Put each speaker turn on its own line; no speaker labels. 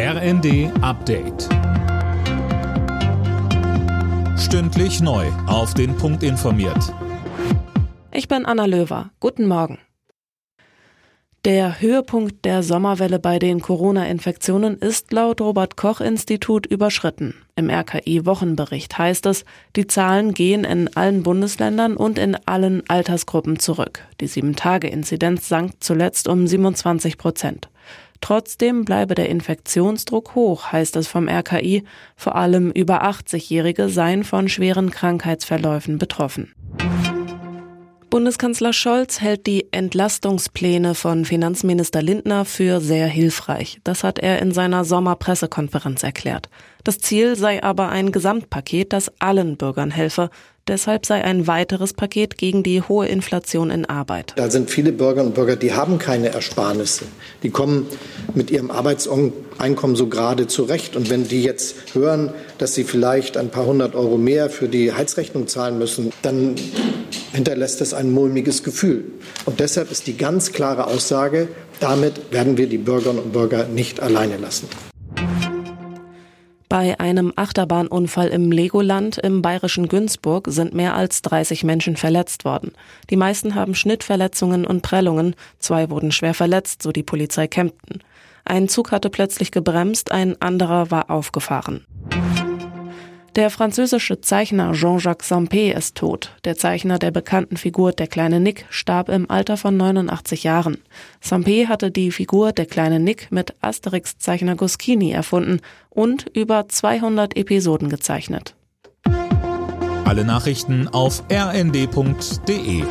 RND Update. Stündlich neu. Auf den Punkt informiert.
Ich bin Anna Löwer. Guten Morgen. Der Höhepunkt der Sommerwelle bei den Corona-Infektionen ist laut Robert Koch Institut überschritten. Im RKI-Wochenbericht heißt es, die Zahlen gehen in allen Bundesländern und in allen Altersgruppen zurück. Die Sieben-Tage-Inzidenz sank zuletzt um 27 Prozent. Trotzdem bleibe der Infektionsdruck hoch, heißt es vom RKI. Vor allem über 80-Jährige seien von schweren Krankheitsverläufen betroffen. Bundeskanzler Scholz hält die Entlastungspläne von Finanzminister Lindner für sehr hilfreich. Das hat er in seiner Sommerpressekonferenz erklärt. Das Ziel sei aber ein Gesamtpaket, das allen Bürgern helfe. Deshalb sei ein weiteres Paket gegen die hohe Inflation in Arbeit.
Da sind viele Bürgerinnen und Bürger, die haben keine Ersparnisse. Die kommen mit ihrem Arbeitseinkommen so gerade zurecht. Und wenn die jetzt hören, dass sie vielleicht ein paar hundert Euro mehr für die Heizrechnung zahlen müssen, dann hinterlässt das ein mulmiges Gefühl. Und deshalb ist die ganz klare Aussage, damit werden wir die Bürgerinnen und Bürger nicht alleine lassen.
Bei einem Achterbahnunfall im Legoland im bayerischen Günzburg sind mehr als 30 Menschen verletzt worden. Die meisten haben Schnittverletzungen und Prellungen, zwei wurden schwer verletzt, so die Polizei Kempten. Ein Zug hatte plötzlich gebremst, ein anderer war aufgefahren. Der französische Zeichner Jean-Jacques Sampé ist tot. Der Zeichner der bekannten Figur Der kleine Nick starb im Alter von 89 Jahren. Sampé hatte die Figur Der kleine Nick mit Asterix-Zeichner Guschini erfunden und über 200 Episoden gezeichnet.
Alle Nachrichten auf rnd.de